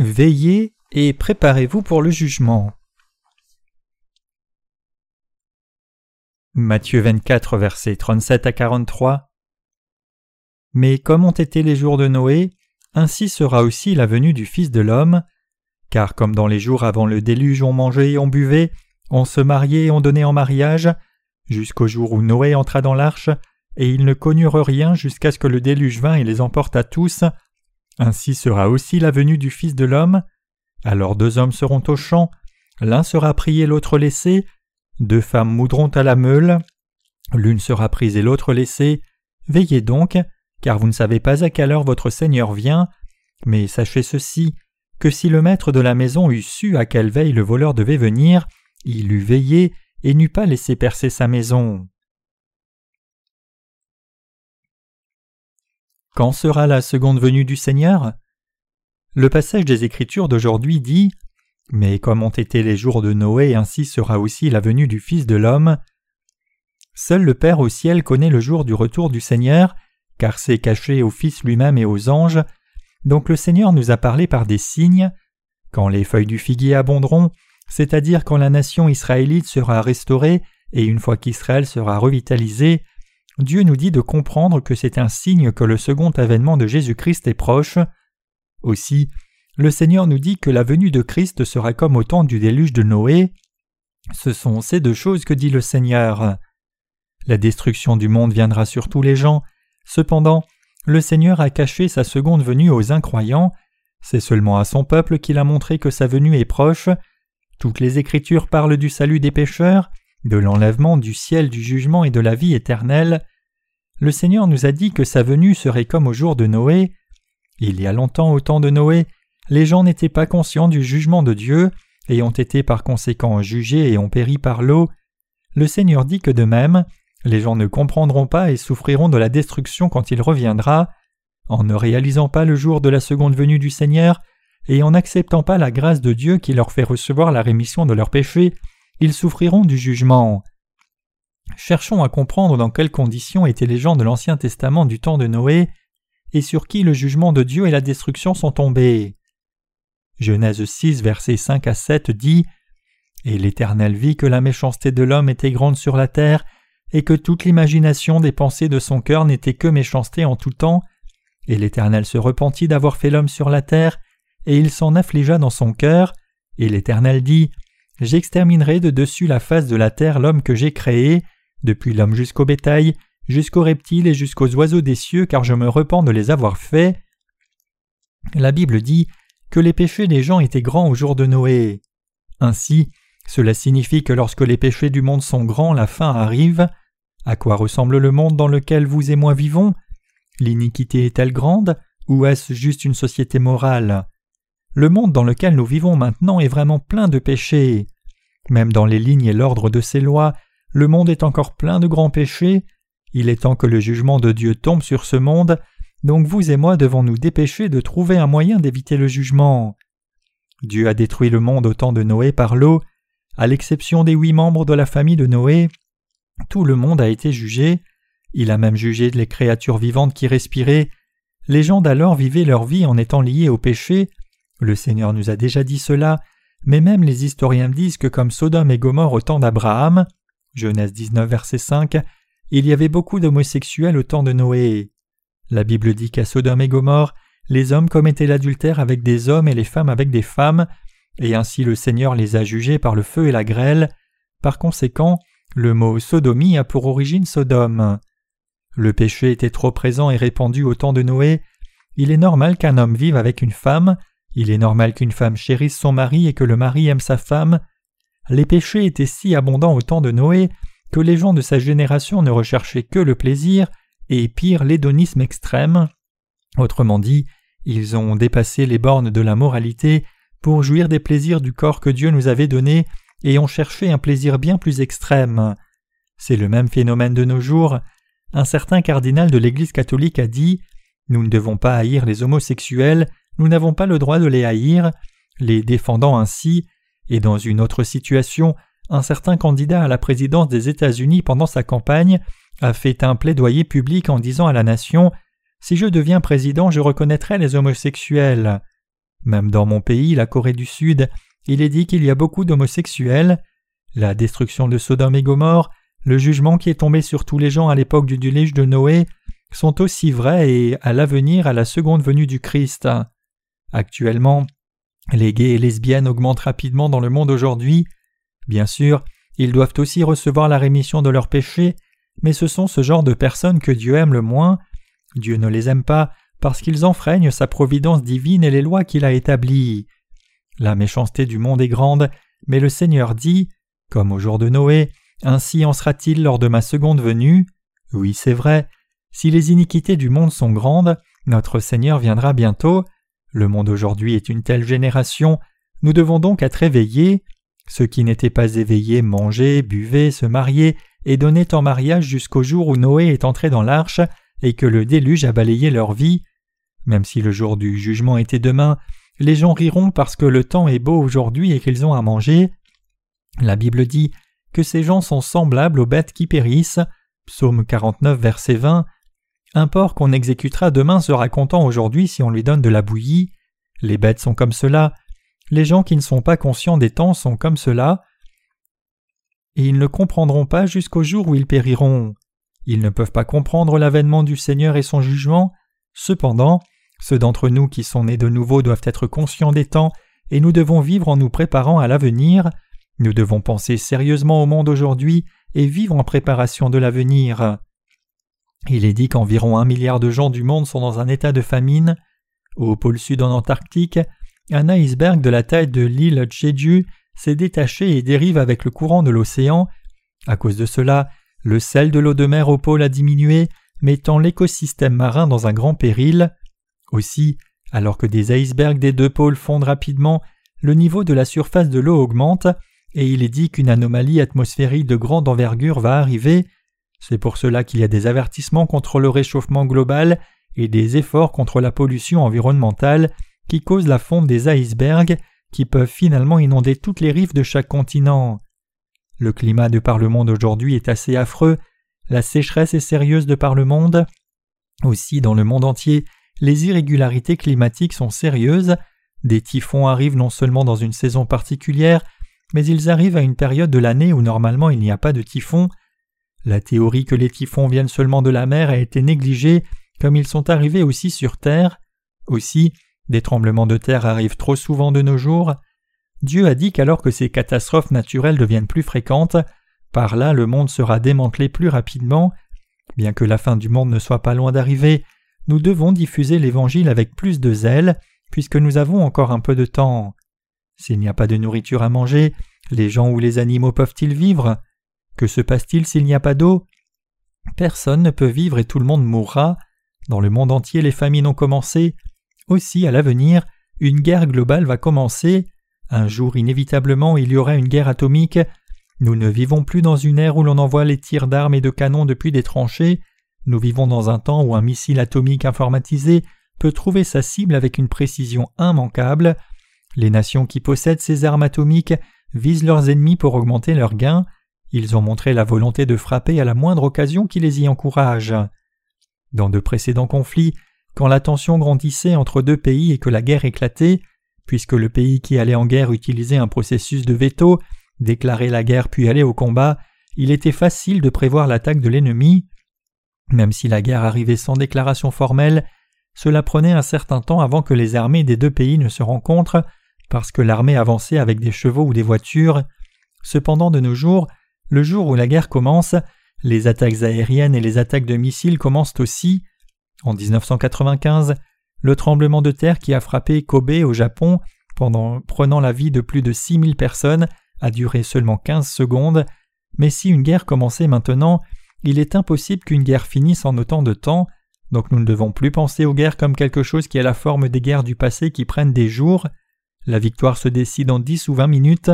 Veillez et préparez-vous pour le jugement. Matthieu 24, versets 37 à 43. Mais comme ont été les jours de Noé, ainsi sera aussi la venue du Fils de l'homme. Car comme dans les jours avant le déluge on mangeait et on buvait, on se mariait et on donnait en mariage, jusqu'au jour où Noé entra dans l'arche, et ils ne connurent rien jusqu'à ce que le déluge vînt et les emporta tous, ainsi sera aussi la venue du Fils de l'homme. Alors deux hommes seront au champ, l'un sera pris et l'autre laissé, deux femmes moudront à la meule, l'une sera prise et l'autre laissée. Veillez donc, car vous ne savez pas à quelle heure votre Seigneur vient. Mais sachez ceci, que si le maître de la maison eût su à quelle veille le voleur devait venir, il eût veillé et n'eût pas laissé percer sa maison. Quand sera la seconde venue du Seigneur? Le passage des Écritures d'aujourd'hui dit Mais comme ont été les jours de Noé, ainsi sera aussi la venue du Fils de l'homme. Seul le Père au ciel connaît le jour du retour du Seigneur, car c'est caché au Fils lui-même et aux anges. Donc le Seigneur nous a parlé par des signes. Quand les feuilles du figuier abonderont, c'est-à-dire quand la nation israélite sera restaurée et une fois qu'Israël sera revitalisé, Dieu nous dit de comprendre que c'est un signe que le second avènement de Jésus-Christ est proche. Aussi, le Seigneur nous dit que la venue de Christ sera comme au temps du déluge de Noé. Ce sont ces deux choses que dit le Seigneur. La destruction du monde viendra sur tous les gens, cependant, le Seigneur a caché sa seconde venue aux incroyants, c'est seulement à son peuple qu'il a montré que sa venue est proche. Toutes les Écritures parlent du salut des pécheurs, de l'enlèvement du ciel du jugement et de la vie éternelle. Le Seigneur nous a dit que sa venue serait comme au jour de Noé. Il y a longtemps au temps de Noé, les gens n'étaient pas conscients du jugement de Dieu et ont été par conséquent jugés et ont péri par l'eau. Le Seigneur dit que de même, les gens ne comprendront pas et souffriront de la destruction quand il reviendra, en ne réalisant pas le jour de la seconde venue du Seigneur, et en n'acceptant pas la grâce de Dieu qui leur fait recevoir la rémission de leurs péchés, ils souffriront du jugement. Cherchons à comprendre dans quelles conditions étaient les gens de l'Ancien Testament du temps de Noé, et sur qui le jugement de Dieu et la destruction sont tombés. Genèse 6, versets 5 à 7 dit Et l'Éternel vit que la méchanceté de l'homme était grande sur la terre, et que toute l'imagination des pensées de son cœur n'était que méchanceté en tout temps, et l'Éternel se repentit d'avoir fait l'homme sur la terre, et il s'en affligea dans son cœur, et l'Éternel dit J'exterminerai de dessus la face de la terre l'homme que j'ai créé, depuis l'homme jusqu'au bétail, jusqu'aux reptiles et jusqu'aux oiseaux des cieux, car je me repens de les avoir faits. La Bible dit que les péchés des gens étaient grands au jour de Noé. Ainsi, cela signifie que lorsque les péchés du monde sont grands, la fin arrive. À quoi ressemble le monde dans lequel vous et moi vivons? L'iniquité est-elle grande ou est-ce juste une société morale? Le monde dans lequel nous vivons maintenant est vraiment plein de péchés. Même dans les lignes et l'ordre de ses lois, le monde est encore plein de grands péchés. Il est temps que le jugement de Dieu tombe sur ce monde, donc vous et moi devons nous dépêcher de trouver un moyen d'éviter le jugement. Dieu a détruit le monde au temps de Noé par l'eau, à l'exception des huit membres de la famille de Noé, tout le monde a été jugé. Il a même jugé les créatures vivantes qui respiraient. Les gens d'alors vivaient leur vie en étant liés au péché. Le Seigneur nous a déjà dit cela, mais même les historiens disent que comme Sodome et Gomorre au temps d'Abraham, Genèse 19 verset 5, il y avait beaucoup d'homosexuels au temps de Noé. La Bible dit qu'à Sodome et Gomorre, les hommes commettaient l'adultère avec des hommes et les femmes avec des femmes, et ainsi le Seigneur les a jugés par le feu et la grêle. Par conséquent, le mot sodomie a pour origine Sodome. Le péché était trop présent et répandu au temps de Noé. Il est normal qu'un homme vive avec une femme, il est normal qu'une femme chérisse son mari et que le mari aime sa femme. Les péchés étaient si abondants au temps de Noé que les gens de sa génération ne recherchaient que le plaisir et pire l'hédonisme extrême. Autrement dit, ils ont dépassé les bornes de la moralité pour jouir des plaisirs du corps que Dieu nous avait donné et ont cherché un plaisir bien plus extrême. C'est le même phénomène de nos jours. Un certain cardinal de l'Église catholique a dit Nous ne devons pas haïr les homosexuels, nous n'avons pas le droit de les haïr, les défendant ainsi, et dans une autre situation, un certain candidat à la présidence des États-Unis pendant sa campagne a fait un plaidoyer public en disant à la nation Si je deviens président, je reconnaîtrai les homosexuels. Même dans mon pays, la Corée du Sud, il est dit qu'il y a beaucoup d'homosexuels. La destruction de Sodome et Gomorre, le jugement qui est tombé sur tous les gens à l'époque du déluge de Noé, sont aussi vrais et à l'avenir à la seconde venue du Christ. Actuellement, les gays et lesbiennes augmentent rapidement dans le monde aujourd'hui. Bien sûr, ils doivent aussi recevoir la rémission de leurs péchés, mais ce sont ce genre de personnes que Dieu aime le moins. Dieu ne les aime pas parce qu'ils enfreignent sa providence divine et les lois qu'il a établies. La méchanceté du monde est grande, mais le Seigneur dit, comme au jour de Noé, ainsi en sera-t-il lors de ma seconde venue. Oui, c'est vrai, si les iniquités du monde sont grandes, notre Seigneur viendra bientôt. Le monde aujourd'hui est une telle génération, nous devons donc être éveillés. Ceux qui n'étaient pas éveillés mangeaient, buvaient, se mariaient et donnaient en mariage jusqu'au jour où Noé est entré dans l'arche et que le déluge a balayé leur vie. Même si le jour du jugement était demain, les gens riront parce que le temps est beau aujourd'hui et qu'ils ont à manger. La Bible dit que ces gens sont semblables aux bêtes qui périssent. Psaume 49, verset 20. Un porc qu'on exécutera demain sera content aujourd'hui si on lui donne de la bouillie. Les bêtes sont comme cela. Les gens qui ne sont pas conscients des temps sont comme cela. Et ils ne comprendront pas jusqu'au jour où ils périront. Ils ne peuvent pas comprendre l'avènement du Seigneur et son jugement. Cependant, ceux d'entre nous qui sont nés de nouveau doivent être conscients des temps, et nous devons vivre en nous préparant à l'avenir. Nous devons penser sérieusement au monde aujourd'hui et vivre en préparation de l'avenir. Il est dit qu'environ un milliard de gens du monde sont dans un état de famine. Au pôle sud en Antarctique, un iceberg de la taille de l'île Jeju s'est détaché et dérive avec le courant de l'océan. À cause de cela, le sel de l'eau de mer au pôle a diminué, mettant l'écosystème marin dans un grand péril. Aussi, alors que des icebergs des deux pôles fondent rapidement, le niveau de la surface de l'eau augmente, et il est dit qu'une anomalie atmosphérique de grande envergure va arriver. C'est pour cela qu'il y a des avertissements contre le réchauffement global et des efforts contre la pollution environnementale qui causent la fonte des icebergs qui peuvent finalement inonder toutes les rives de chaque continent. Le climat de par le monde aujourd'hui est assez affreux, la sécheresse est sérieuse de par le monde. Aussi, dans le monde entier, les irrégularités climatiques sont sérieuses. Des typhons arrivent non seulement dans une saison particulière, mais ils arrivent à une période de l'année où normalement il n'y a pas de typhon. La théorie que les typhons viennent seulement de la mer a été négligée, comme ils sont arrivés aussi sur Terre. Aussi, des tremblements de terre arrivent trop souvent de nos jours. Dieu a dit qu'alors que ces catastrophes naturelles deviennent plus fréquentes, par là le monde sera démantelé plus rapidement. Bien que la fin du monde ne soit pas loin d'arriver, nous devons diffuser l'Évangile avec plus de zèle, puisque nous avons encore un peu de temps. S'il n'y a pas de nourriture à manger, les gens ou les animaux peuvent-ils vivre? Que se passe-t-il s'il n'y a pas d'eau? Personne ne peut vivre et tout le monde mourra. Dans le monde entier, les famines ont commencé. Aussi, à l'avenir, une guerre globale va commencer. Un jour, inévitablement, il y aura une guerre atomique. Nous ne vivons plus dans une ère où l'on envoie les tirs d'armes et de canons depuis des tranchées. Nous vivons dans un temps où un missile atomique informatisé peut trouver sa cible avec une précision immanquable. Les nations qui possèdent ces armes atomiques visent leurs ennemis pour augmenter leurs gains. Ils ont montré la volonté de frapper à la moindre occasion qui les y encourage. Dans de précédents conflits, quand la tension grandissait entre deux pays et que la guerre éclatait, puisque le pays qui allait en guerre utilisait un processus de veto, déclarer la guerre puis aller au combat, il était facile de prévoir l'attaque de l'ennemi. Même si la guerre arrivait sans déclaration formelle, cela prenait un certain temps avant que les armées des deux pays ne se rencontrent parce que l'armée avançait avec des chevaux ou des voitures. Cependant, de nos jours, le jour où la guerre commence, les attaques aériennes et les attaques de missiles commencent aussi. En 1995, le tremblement de terre qui a frappé Kobe au Japon, pendant prenant la vie de plus de 6000 personnes, a duré seulement 15 secondes, mais si une guerre commençait maintenant, il est impossible qu'une guerre finisse en autant de temps, donc nous ne devons plus penser aux guerres comme quelque chose qui a la forme des guerres du passé qui prennent des jours. La victoire se décide en dix ou vingt minutes.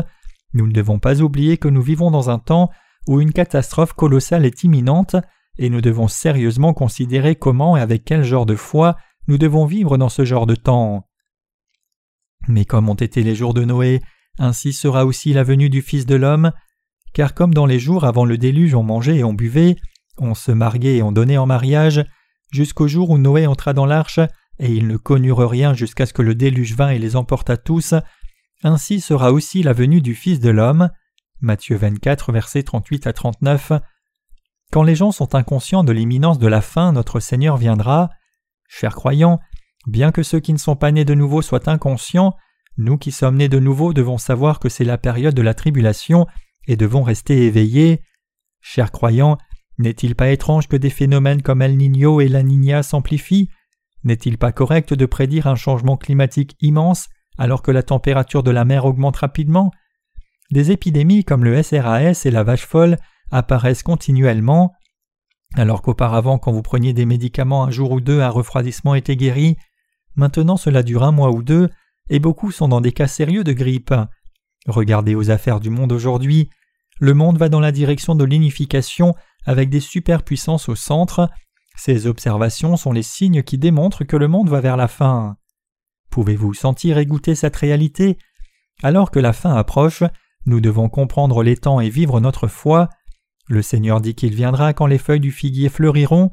Nous ne devons pas oublier que nous vivons dans un temps où une catastrophe colossale est imminente, et nous devons sérieusement considérer comment et avec quel genre de foi nous devons vivre dans ce genre de temps. Mais comme ont été les jours de Noé, ainsi sera aussi la venue du Fils de l'homme, car comme dans les jours avant le déluge on mangeait et on buvait, on se mariait et on donnait en mariage, jusqu'au jour où Noé entra dans l'arche et ils ne connurent rien jusqu'à ce que le déluge vint et les emporta tous, ainsi sera aussi la venue du Fils de l'homme. Matthieu 24, versets 38 à 39. Quand les gens sont inconscients de l'imminence de la fin, notre Seigneur viendra. Chers croyants, bien que ceux qui ne sont pas nés de nouveau soient inconscients, nous qui sommes nés de nouveau devons savoir que c'est la période de la tribulation et devons rester éveillés. Chers croyants, n'est-il pas étrange que des phénomènes comme El Niño et la Niña s'amplifient? N'est-il pas correct de prédire un changement climatique immense? Alors que la température de la mer augmente rapidement Des épidémies comme le SRAS et la vache folle apparaissent continuellement. Alors qu'auparavant, quand vous preniez des médicaments un jour ou deux, un refroidissement était guéri, maintenant cela dure un mois ou deux, et beaucoup sont dans des cas sérieux de grippe. Regardez aux affaires du monde aujourd'hui. Le monde va dans la direction de l'unification avec des superpuissances au centre. Ces observations sont les signes qui démontrent que le monde va vers la fin. Pouvez-vous sentir et goûter cette réalité? Alors que la fin approche, nous devons comprendre les temps et vivre notre foi. Le Seigneur dit qu'il viendra quand les feuilles du figuier fleuriront.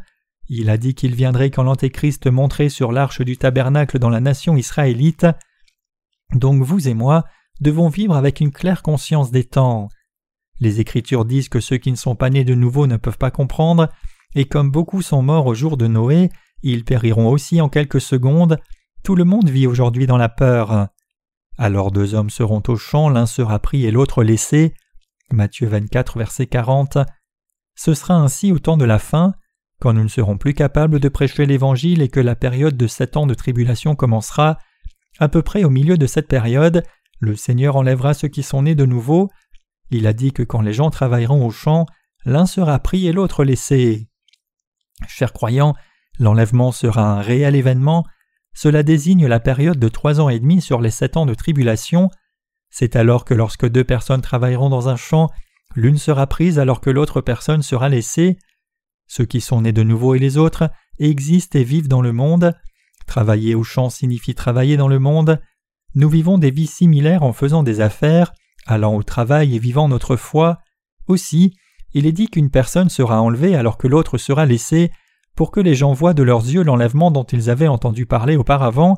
Il a dit qu'il viendrait quand l'Antéchrist monterait sur l'arche du tabernacle dans la nation israélite. Donc vous et moi devons vivre avec une claire conscience des temps. Les Écritures disent que ceux qui ne sont pas nés de nouveau ne peuvent pas comprendre, et comme beaucoup sont morts au jour de Noé, ils périront aussi en quelques secondes. Tout le monde vit aujourd'hui dans la peur. Alors deux hommes seront au champ, l'un sera pris et l'autre laissé. Matthieu 24, verset 40. Ce sera ainsi au temps de la fin, quand nous ne serons plus capables de prêcher l'Évangile et que la période de sept ans de tribulation commencera. À peu près au milieu de cette période, le Seigneur enlèvera ceux qui sont nés de nouveau. Il a dit que quand les gens travailleront au champ, l'un sera pris et l'autre laissé. Chers croyants, l'enlèvement sera un réel événement. Cela désigne la période de trois ans et demi sur les sept ans de tribulation. C'est alors que lorsque deux personnes travailleront dans un champ, l'une sera prise alors que l'autre personne sera laissée. Ceux qui sont nés de nouveau et les autres existent et vivent dans le monde. Travailler au champ signifie travailler dans le monde. Nous vivons des vies similaires en faisant des affaires, allant au travail et vivant notre foi. Aussi, il est dit qu'une personne sera enlevée alors que l'autre sera laissée, pour que les gens voient de leurs yeux l'enlèvement dont ils avaient entendu parler auparavant,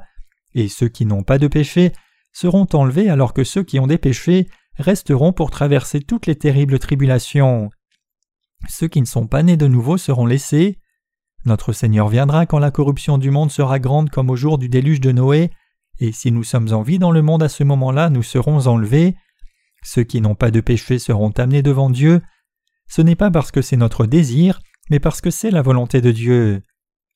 et ceux qui n'ont pas de péché seront enlevés alors que ceux qui ont des péchés resteront pour traverser toutes les terribles tribulations. Ceux qui ne sont pas nés de nouveau seront laissés. Notre Seigneur viendra quand la corruption du monde sera grande comme au jour du déluge de Noé, et si nous sommes en vie dans le monde à ce moment-là, nous serons enlevés. Ceux qui n'ont pas de péché seront amenés devant Dieu. Ce n'est pas parce que c'est notre désir, mais parce que c'est la volonté de Dieu.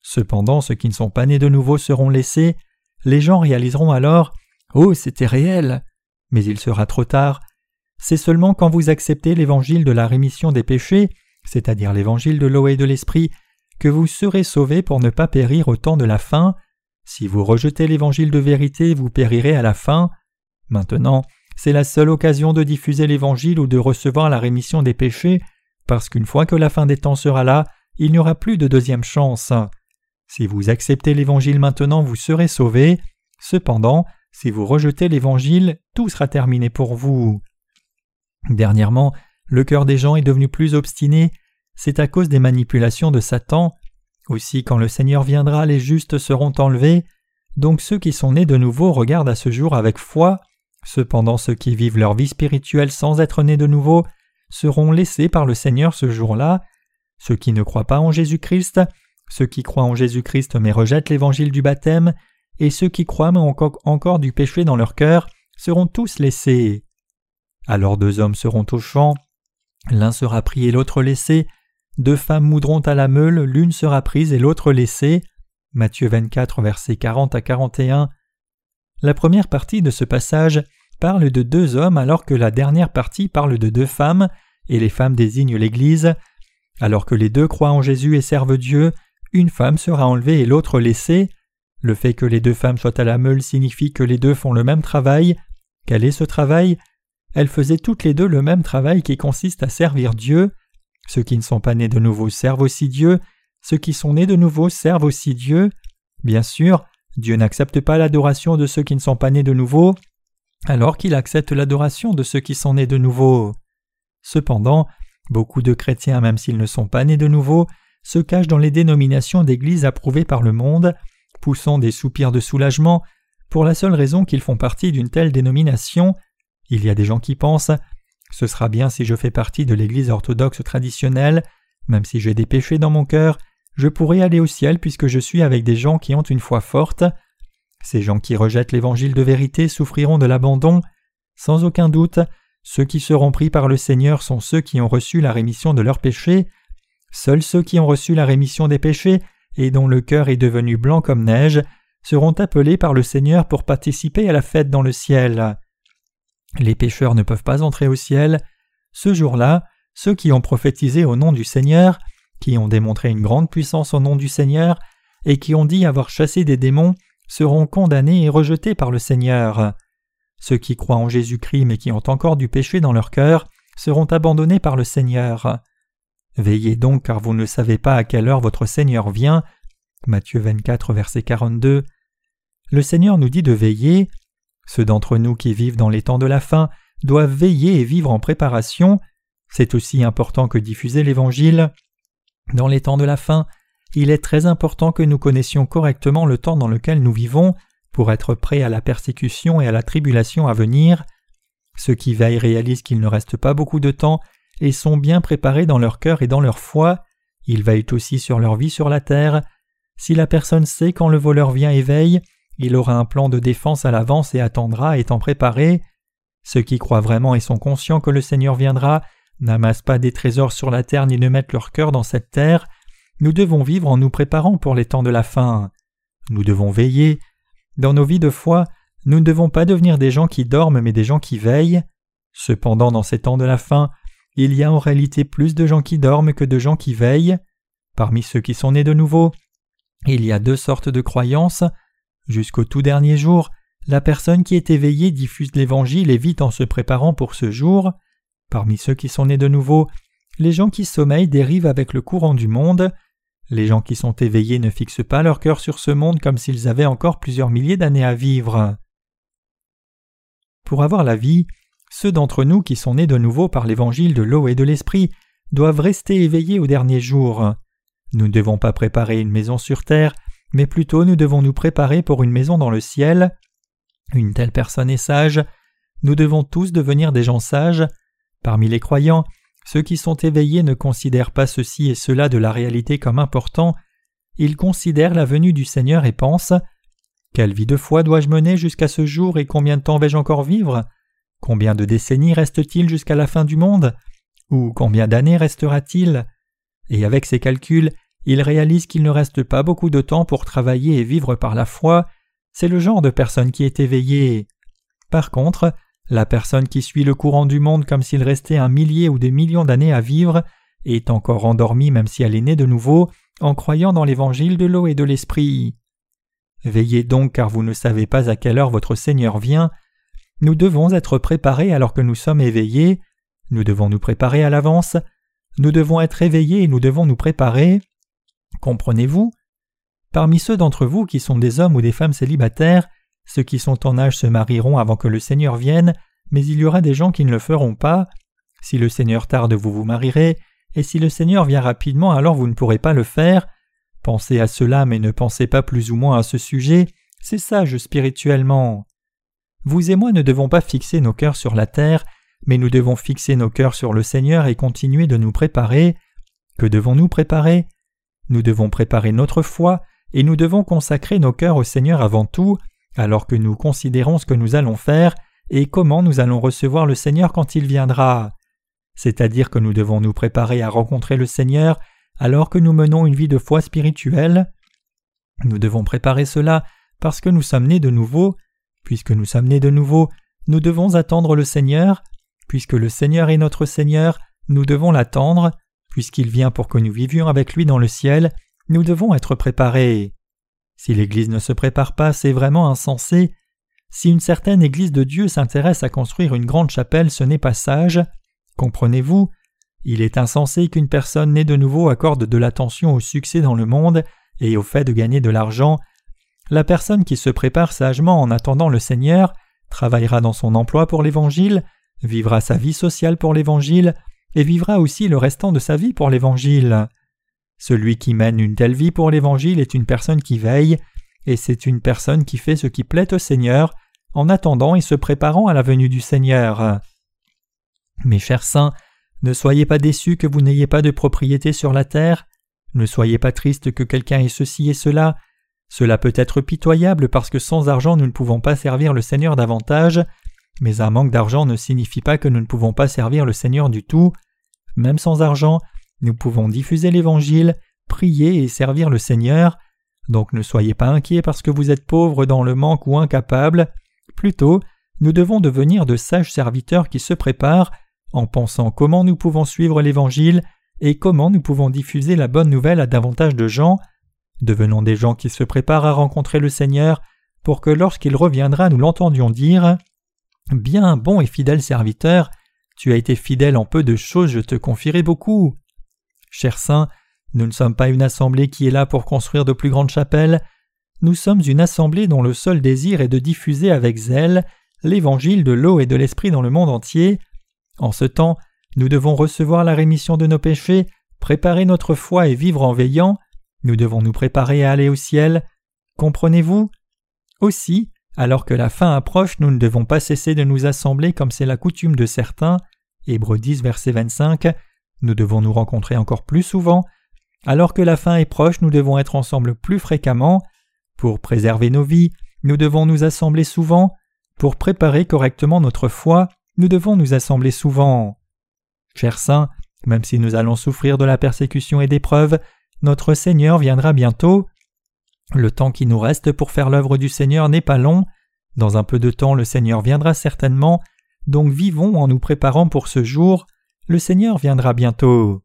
Cependant, ceux qui ne sont pas nés de nouveau seront laissés. Les gens réaliseront alors Oh, c'était réel. Mais il sera trop tard. C'est seulement quand vous acceptez l'évangile de la rémission des péchés, c'est-à-dire l'évangile de l'eau et de l'esprit, que vous serez sauvés pour ne pas périr au temps de la fin. Si vous rejetez l'évangile de vérité, vous périrez à la fin. Maintenant, c'est la seule occasion de diffuser l'évangile ou de recevoir la rémission des péchés, parce qu'une fois que la fin des temps sera là, il n'y aura plus de deuxième chance. Si vous acceptez l'évangile maintenant, vous serez sauvés. Cependant, si vous rejetez l'évangile, tout sera terminé pour vous. Dernièrement, le cœur des gens est devenu plus obstiné, c'est à cause des manipulations de Satan. Aussi, quand le Seigneur viendra, les justes seront enlevés. Donc ceux qui sont nés de nouveau regardent à ce jour avec foi. Cependant, ceux qui vivent leur vie spirituelle sans être nés de nouveau seront laissés par le Seigneur ce jour-là. Ceux qui ne croient pas en Jésus-Christ, ceux qui croient en Jésus-Christ mais rejettent l'évangile du baptême, et ceux qui croient mais ont encore du péché dans leur cœur, seront tous laissés. Alors deux hommes seront au champ, l'un sera pris et l'autre laissé, deux femmes moudront à la meule, l'une sera prise et l'autre laissée. Matthieu 24, versets 40 à 41. La première partie de ce passage parle de deux hommes alors que la dernière partie parle de deux femmes, et les femmes désignent l'Église. Alors que les deux croient en Jésus et servent Dieu, une femme sera enlevée et l'autre laissée. Le fait que les deux femmes soient à la meule signifie que les deux font le même travail. Quel est ce travail? Elles faisaient toutes les deux le même travail qui consiste à servir Dieu. Ceux qui ne sont pas nés de nouveau servent aussi Dieu, ceux qui sont nés de nouveau servent aussi Dieu. Bien sûr, Dieu n'accepte pas l'adoration de ceux qui ne sont pas nés de nouveau, alors qu'il accepte l'adoration de ceux qui sont nés de nouveau. Cependant, beaucoup de chrétiens, même s'ils ne sont pas nés de nouveau, se cachent dans les dénominations d'églises approuvées par le monde, poussant des soupirs de soulagement, pour la seule raison qu'ils font partie d'une telle dénomination. Il y a des gens qui pensent Ce sera bien si je fais partie de l'Église orthodoxe traditionnelle, même si j'ai des péchés dans mon cœur, je pourrai aller au ciel puisque je suis avec des gens qui ont une foi forte. Ces gens qui rejettent l'évangile de vérité souffriront de l'abandon. Sans aucun doute, ceux qui seront pris par le Seigneur sont ceux qui ont reçu la rémission de leurs péchés. Seuls ceux qui ont reçu la rémission des péchés et dont le cœur est devenu blanc comme neige seront appelés par le Seigneur pour participer à la fête dans le ciel. Les pécheurs ne peuvent pas entrer au ciel. Ce jour-là, ceux qui ont prophétisé au nom du Seigneur, qui ont démontré une grande puissance au nom du Seigneur, et qui ont dit avoir chassé des démons, seront condamnés et rejetés par le Seigneur. Ceux qui croient en Jésus-Christ mais qui ont encore du péché dans leur cœur seront abandonnés par le Seigneur. Veillez donc car vous ne savez pas à quelle heure votre Seigneur vient. Matthieu 24 verset 42. Le Seigneur nous dit de veiller. Ceux d'entre nous qui vivent dans les temps de la fin doivent veiller et vivre en préparation. C'est aussi important que diffuser l'Évangile. Dans les temps de la fin, il est très important que nous connaissions correctement le temps dans lequel nous vivons pour être prêts à la persécution et à la tribulation à venir. Ceux qui veillent réalisent qu'il ne reste pas beaucoup de temps et sont bien préparés dans leur cœur et dans leur foi. Ils veillent aussi sur leur vie sur la terre. Si la personne sait quand le voleur vient et veille, il aura un plan de défense à l'avance et attendra étant préparé. Ceux qui croient vraiment et sont conscients que le Seigneur viendra n'amassent pas des trésors sur la terre ni ne mettent leur cœur dans cette terre. Nous devons vivre en nous préparant pour les temps de la fin. Nous devons veiller. Dans nos vies de foi, nous ne devons pas devenir des gens qui dorment mais des gens qui veillent. Cependant, dans ces temps de la fin, il y a en réalité plus de gens qui dorment que de gens qui veillent. Parmi ceux qui sont nés de nouveau, il y a deux sortes de croyances. Jusqu'au tout dernier jour, la personne qui est éveillée diffuse l'Évangile et vit en se préparant pour ce jour. Parmi ceux qui sont nés de nouveau, les gens qui sommeillent dérivent avec le courant du monde. Les gens qui sont éveillés ne fixent pas leur cœur sur ce monde comme s'ils avaient encore plusieurs milliers d'années à vivre. Pour avoir la vie, ceux d'entre nous qui sont nés de nouveau par l'évangile de l'eau et de l'esprit doivent rester éveillés au dernier jour. Nous ne devons pas préparer une maison sur terre, mais plutôt nous devons nous préparer pour une maison dans le ciel. Une telle personne est sage. Nous devons tous devenir des gens sages. Parmi les croyants, ceux qui sont éveillés ne considèrent pas ceci et cela de la réalité comme important, ils considèrent la venue du Seigneur et pensent Quelle vie de foi dois-je mener jusqu'à ce jour et combien de temps vais-je encore vivre? Combien de décennies reste-t-il jusqu'à la fin du monde? Ou combien d'années restera-t-il? Et avec ces calculs, ils réalisent qu'il ne reste pas beaucoup de temps pour travailler et vivre par la foi, c'est le genre de personne qui est éveillée. Par contre, la personne qui suit le courant du monde comme s'il restait un millier ou des millions d'années à vivre est encore endormie même si elle est née de nouveau en croyant dans l'évangile de l'eau et de l'esprit. Veillez donc car vous ne savez pas à quelle heure votre Seigneur vient. Nous devons être préparés alors que nous sommes éveillés. Nous devons nous préparer à l'avance. Nous devons être éveillés et nous devons nous préparer. Comprenez-vous? Parmi ceux d'entre vous qui sont des hommes ou des femmes célibataires, ceux qui sont en âge se marieront avant que le Seigneur vienne, mais il y aura des gens qui ne le feront pas. Si le Seigneur tarde, vous vous marierez, et si le Seigneur vient rapidement, alors vous ne pourrez pas le faire. Pensez à cela, mais ne pensez pas plus ou moins à ce sujet, c'est sage spirituellement. Vous et moi ne devons pas fixer nos cœurs sur la terre, mais nous devons fixer nos cœurs sur le Seigneur et continuer de nous préparer. Que devons-nous préparer? Nous devons préparer notre foi, et nous devons consacrer nos cœurs au Seigneur avant tout, alors que nous considérons ce que nous allons faire et comment nous allons recevoir le Seigneur quand il viendra. C'est-à-dire que nous devons nous préparer à rencontrer le Seigneur alors que nous menons une vie de foi spirituelle. Nous devons préparer cela parce que nous sommes nés de nouveau. Puisque nous sommes nés de nouveau, nous devons attendre le Seigneur. Puisque le Seigneur est notre Seigneur, nous devons l'attendre. Puisqu'il vient pour que nous vivions avec lui dans le ciel, nous devons être préparés. Si l'Église ne se prépare pas, c'est vraiment insensé. Si une certaine Église de Dieu s'intéresse à construire une grande chapelle, ce n'est pas sage. Comprenez-vous? Il est insensé qu'une personne née de nouveau accorde de l'attention au succès dans le monde et au fait de gagner de l'argent. La personne qui se prépare sagement en attendant le Seigneur travaillera dans son emploi pour l'Évangile, vivra sa vie sociale pour l'Évangile, et vivra aussi le restant de sa vie pour l'Évangile. Celui qui mène une telle vie pour l'Évangile est une personne qui veille, et c'est une personne qui fait ce qui plaît au Seigneur, en attendant et se préparant à la venue du Seigneur. Mes chers saints, ne soyez pas déçus que vous n'ayez pas de propriété sur la terre, ne soyez pas tristes que quelqu'un ait ceci et cela, cela peut être pitoyable parce que sans argent nous ne pouvons pas servir le Seigneur davantage, mais un manque d'argent ne signifie pas que nous ne pouvons pas servir le Seigneur du tout. Même sans argent, nous pouvons diffuser l'Évangile, prier et servir le Seigneur. Donc ne soyez pas inquiets parce que vous êtes pauvres dans le manque ou incapable. Plutôt, nous devons devenir de sages serviteurs qui se préparent en pensant comment nous pouvons suivre l'Évangile et comment nous pouvons diffuser la bonne nouvelle à davantage de gens. Devenons des gens qui se préparent à rencontrer le Seigneur pour que lorsqu'il reviendra nous l'entendions dire Bien, bon et fidèle serviteur, tu as été fidèle en peu de choses, je te confierai beaucoup. Chers saints, nous ne sommes pas une assemblée qui est là pour construire de plus grandes chapelles, nous sommes une assemblée dont le seul désir est de diffuser avec zèle l'évangile de l'eau et de l'esprit dans le monde entier. En ce temps, nous devons recevoir la rémission de nos péchés, préparer notre foi et vivre en veillant, nous devons nous préparer à aller au ciel. Comprenez-vous? Aussi, alors que la fin approche, nous ne devons pas cesser de nous assembler comme c'est la coutume de certains. Hébreux 10, verset 25. Nous devons nous rencontrer encore plus souvent. Alors que la fin est proche, nous devons être ensemble plus fréquemment. Pour préserver nos vies, nous devons nous assembler souvent. Pour préparer correctement notre foi, nous devons nous assembler souvent. Chers saints, même si nous allons souffrir de la persécution et d'épreuves, notre Seigneur viendra bientôt. Le temps qui nous reste pour faire l'œuvre du Seigneur n'est pas long. Dans un peu de temps le Seigneur viendra certainement, donc vivons en nous préparant pour ce jour. Le Seigneur viendra bientôt.